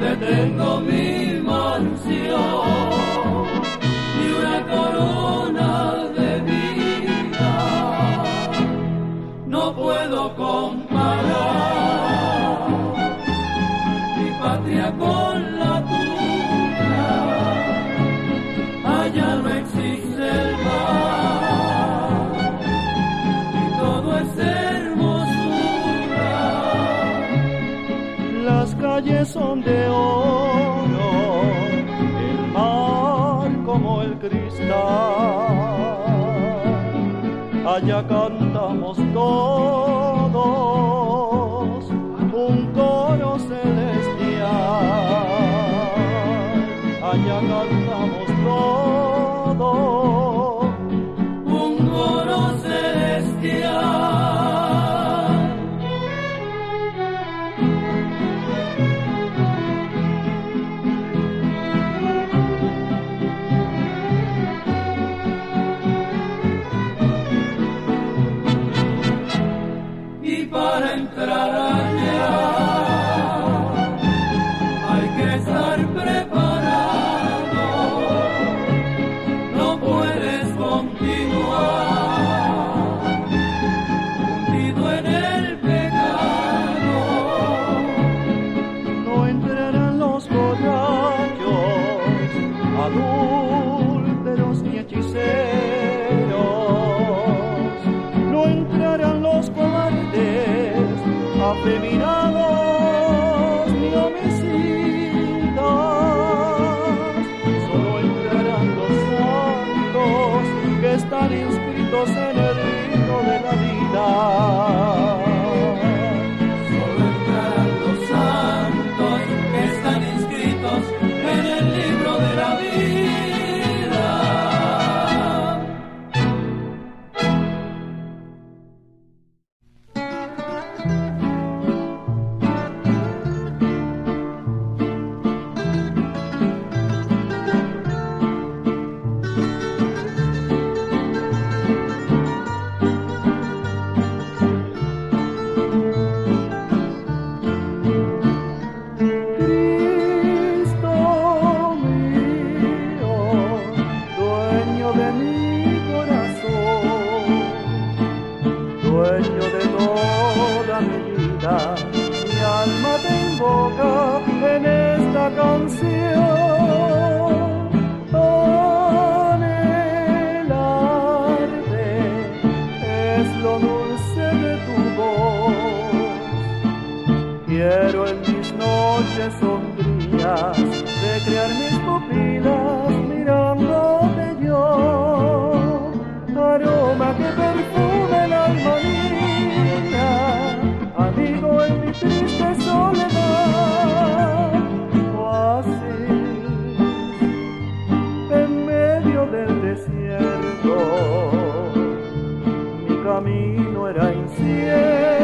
donde tengo mi mansión y una corona de vida. No puedo comparar mi patria con la tuya. Allá no existe el mar y todo es hermosura. Las calles son de playa cantamos con feminado camino era incierto.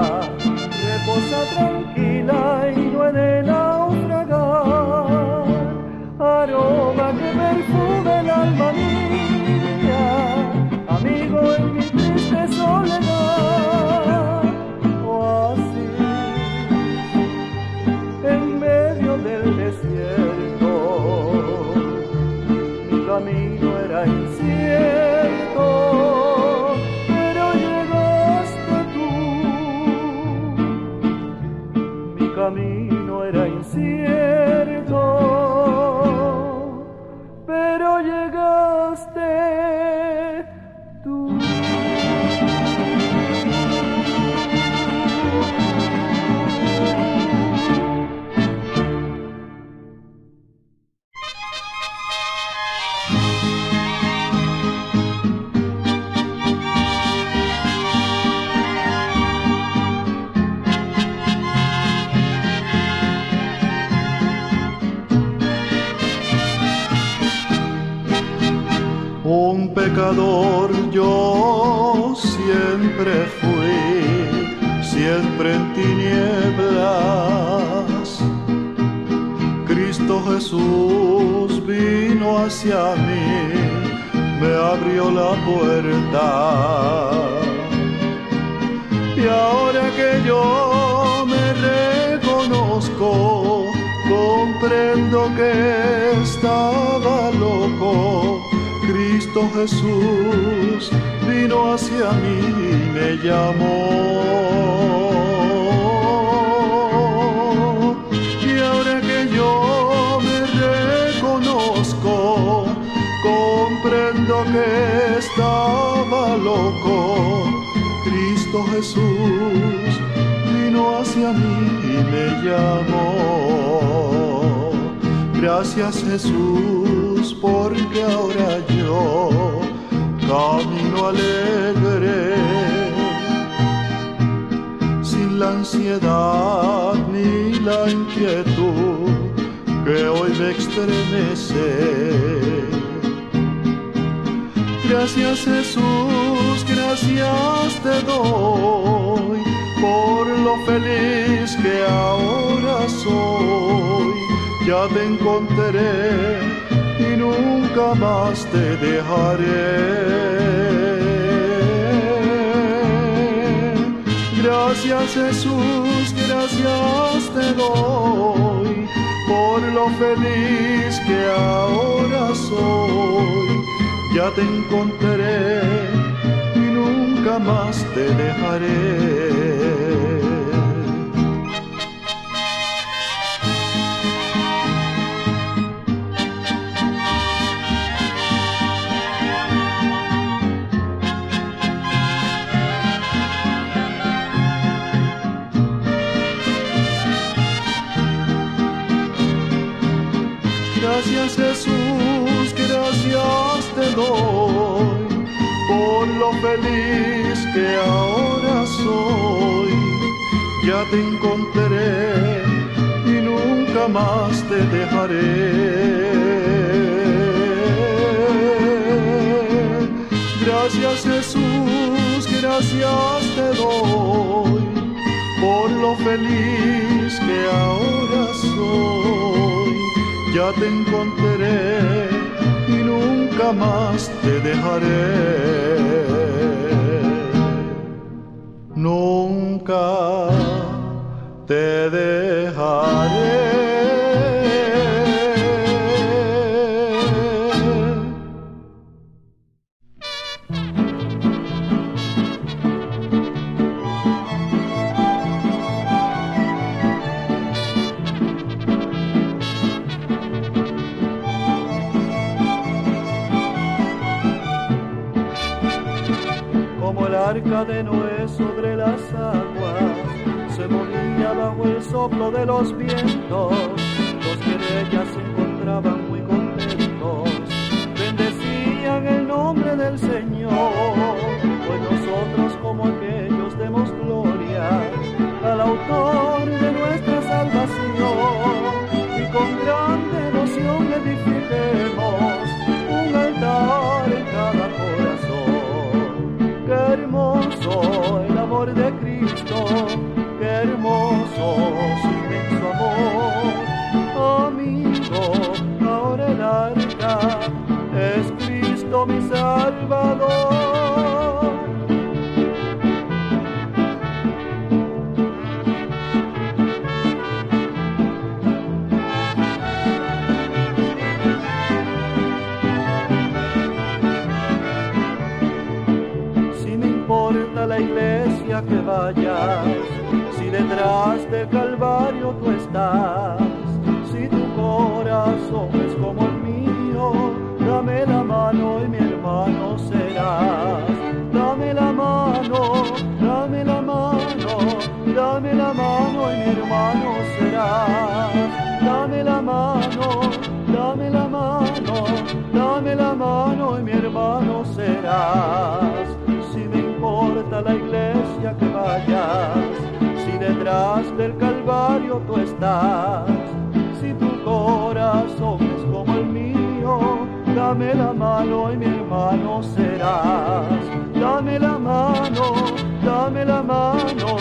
reposa tranquila y no en me abrió la puerta. Y ahora que yo me reconozco, comprendo que estaba loco Cristo Jesús vino hacia mí y me llamó. Comprendo que estaba loco. Cristo Jesús vino hacia mí y me llamó. Gracias Jesús porque ahora yo camino alegre, sin la ansiedad ni la inquietud que hoy me estremece. Gracias Jesús, gracias te doy por lo feliz que ahora soy ya te encontraré y nunca más te dejaré. Gracias Jesús, gracias te doy por lo feliz que ahora soy. Ya te encontraré y nunca más te dejaré. Gracias Jesús, gracias te doy por lo feliz que ahora soy. Ya te encontraré y nunca más te dejaré. Gracias Jesús, gracias te doy por lo feliz que ahora soy ya te encontraré nunca más te dejaré. Nunca te dejaré. Soplo de los vientos. Los que de ella se encontraban muy contentos bendecían el nombre del Señor. Hoy nosotros como aquellos demos gloria al autor de nuestra salvación y con gran devoción edifiquemos un altar en cada hermoso el amor de Cristo, si detrás del Calvario tú estás, si tu corazón es como el mío, dame la mano y mi hermano serás. Dame la mano, dame la mano, dame la mano y mi hermano serás. Dame la mano, dame la mano, dame la mano y mi hermano serás. Si me importa la iglesia si detrás del Calvario tú estás, si tu corazón es como el mío, dame la mano y mi hermano serás. Dame la mano, dame la mano,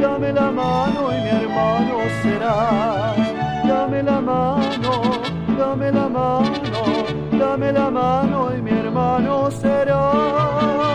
dame la mano y mi hermano serás. Dame la mano, dame la mano, dame la mano y mi hermano serás.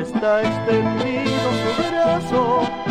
está extendido su brazo.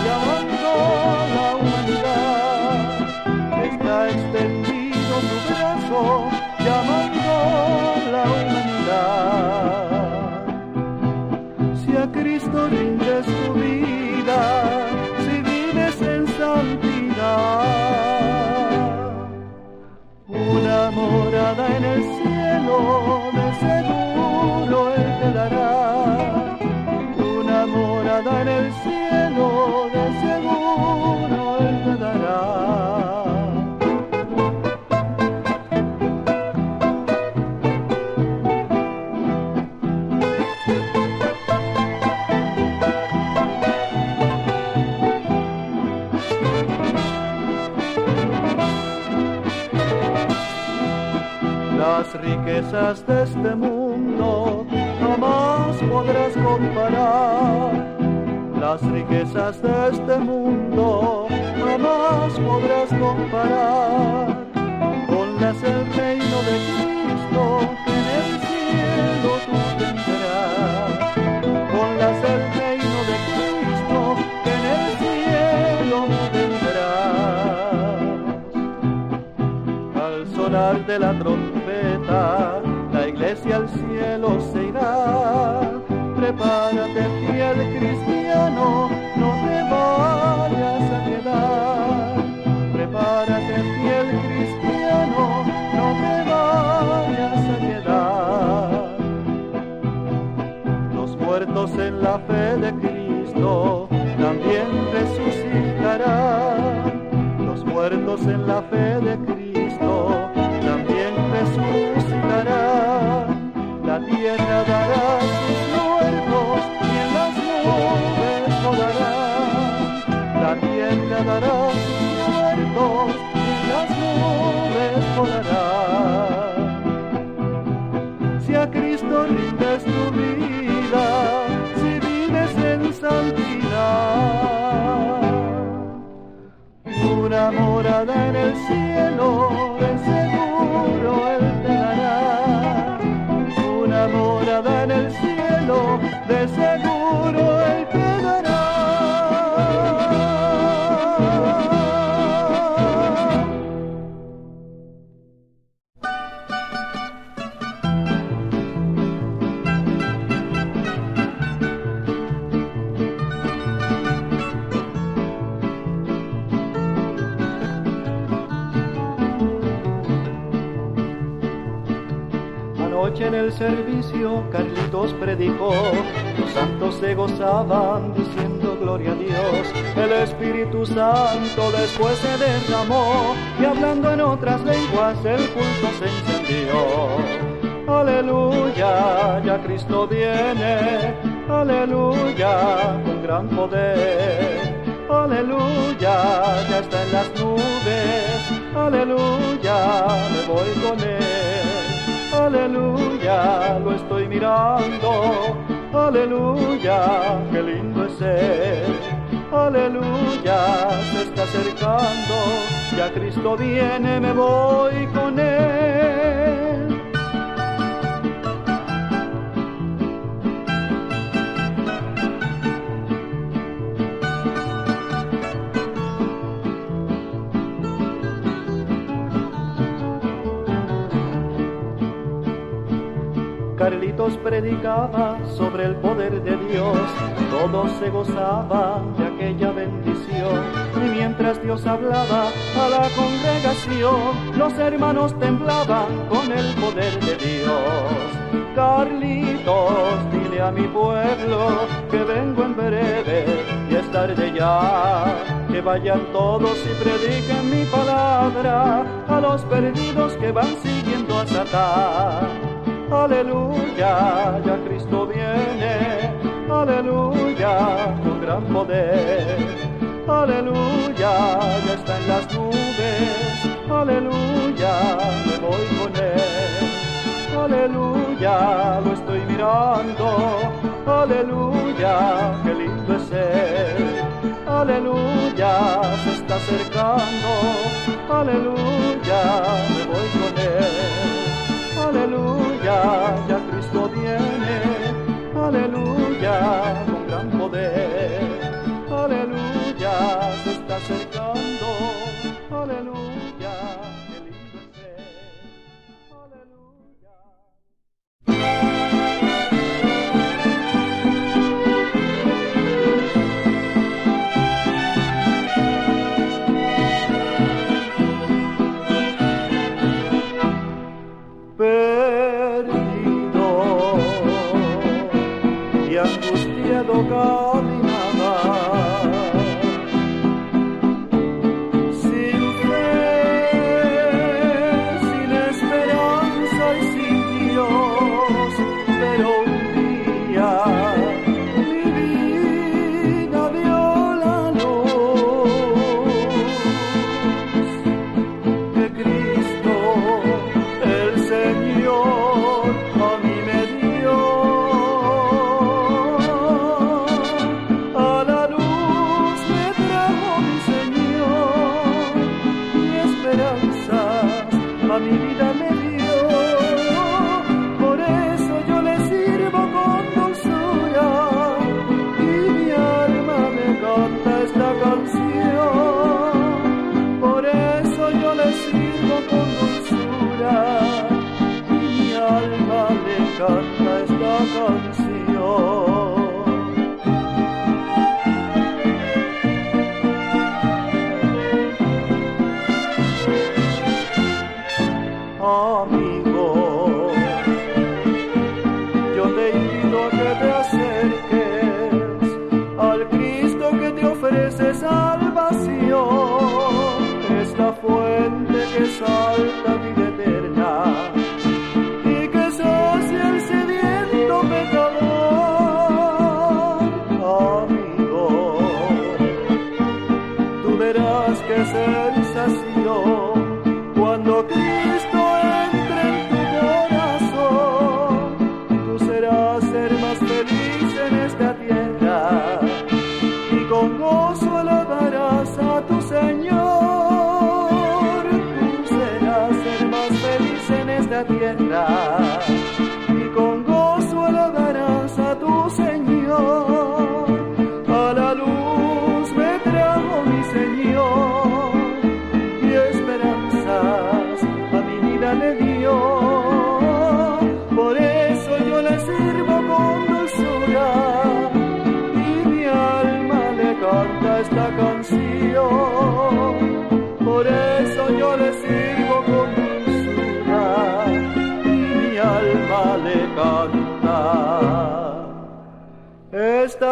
De este mundo jamás podrás comparar. Las riquezas de este mundo jamás podrás comparar con las del reino de Cristo que en el cielo tú tendrás. Con las del reino de Cristo que en el cielo tendrás. Al sonar de la trompeta iglesia al cielo se irá. Prepárate fiel cristiano, no te vayas a quedar. Prepárate fiel cristiano, no te vayas a quedar. Los muertos en la fe de Cristo también resucitarán. Los muertos en la fe de Cristo una morada en el cielo, Carlitos predicó, los santos se gozaban diciendo gloria a Dios. El Espíritu Santo después se derramó y hablando en otras lenguas el culto se encendió. Aleluya, ya Cristo viene, aleluya, con gran poder. Aleluya, ya está en las nubes, aleluya, me voy con él. Aleluya, lo estoy mirando. Aleluya, qué lindo es él. Aleluya, se está acercando. Ya Cristo viene, me voy con él. Carlitos predicaba sobre el poder de Dios, todos se gozaban de aquella bendición. Y mientras Dios hablaba a la congregación, los hermanos temblaban con el poder de Dios. Carlitos, dile a mi pueblo que vengo en breve y es tarde ya. Que vayan todos y prediquen mi palabra a los perdidos que van siguiendo a Satán. Aleluya, ya Cristo viene, aleluya, con gran poder. Aleluya, ya está en las nubes, aleluya, me voy con él. Aleluya, lo estoy mirando, aleluya, qué lindo es él. Aleluya, se está acercando, aleluya, me voy con él. Aleluya, ya Cristo viene, aleluya, con gran poder. Aleluya, se está acercando, aleluya,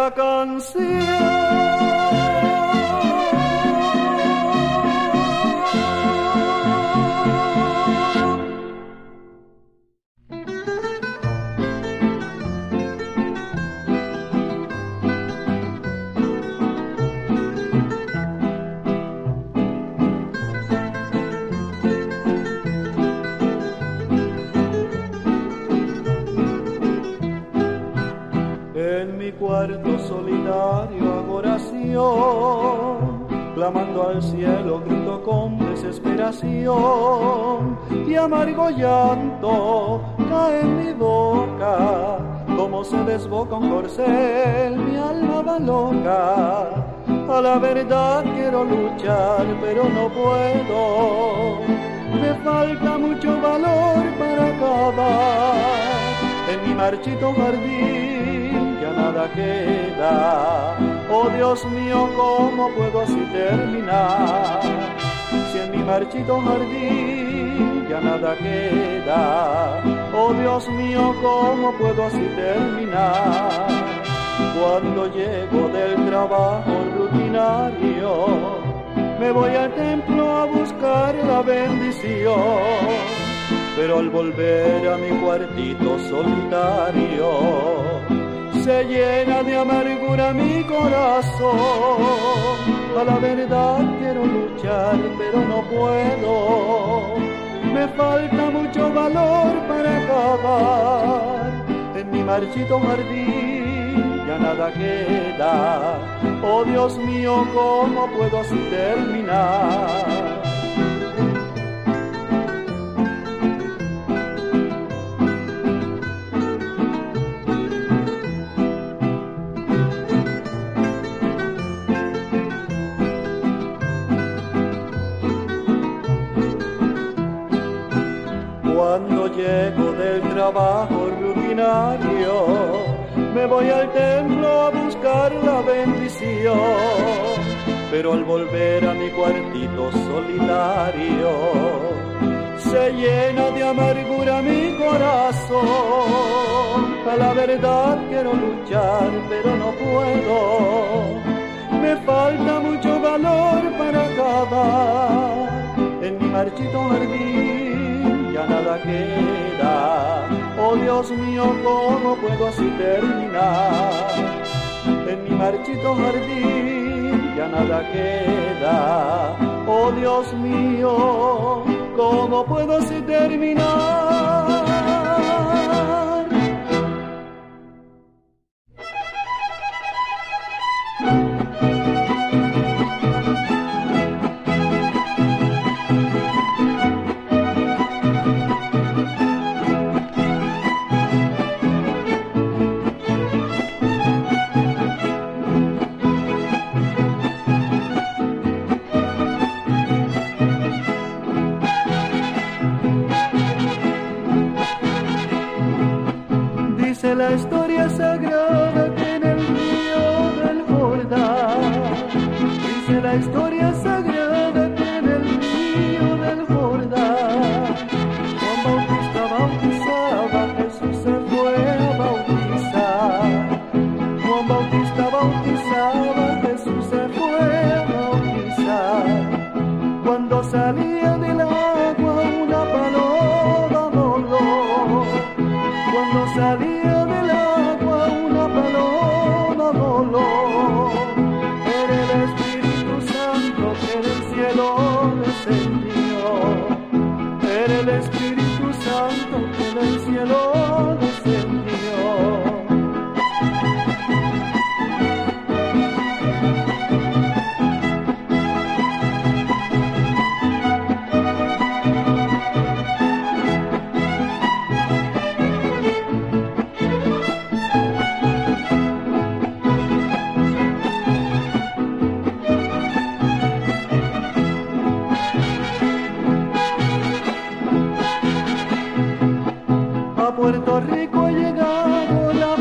la canción. Clamando al cielo, grito con desesperación y amargo llanto cae en mi boca, como se desboca un corcel, mi alma va loca. A la verdad quiero luchar, pero no puedo. Me falta mucho valor para acabar en mi marchito jardín, nada queda Oh Dios mío, ¿cómo puedo así terminar? Si en mi marchito jardín ya nada queda. Oh Dios mío, ¿cómo puedo así terminar? Cuando llego del trabajo rutinario, me voy al templo a buscar la bendición. Pero al volver a mi cuartito solitario, se llena de amargura mi corazón. A la verdad quiero luchar, pero no puedo. Me falta mucho valor para acabar. En mi marchito jardín ya nada queda. Oh Dios mío, ¿cómo puedo así terminar? Llego del trabajo rutinario, me voy al templo a buscar la bendición. Pero al volver a mi cuartito solitario, se llena de amargura mi corazón. A la verdad quiero luchar, pero no puedo. Me falta mucho valor para acabar en mi marchito jardín nada queda. Oh Dios mío, ¿cómo puedo así terminar? En mi marchito jardín ya nada queda. Oh Dios mío, ¿cómo puedo así terminar? salía de la Puerto Rico he llegado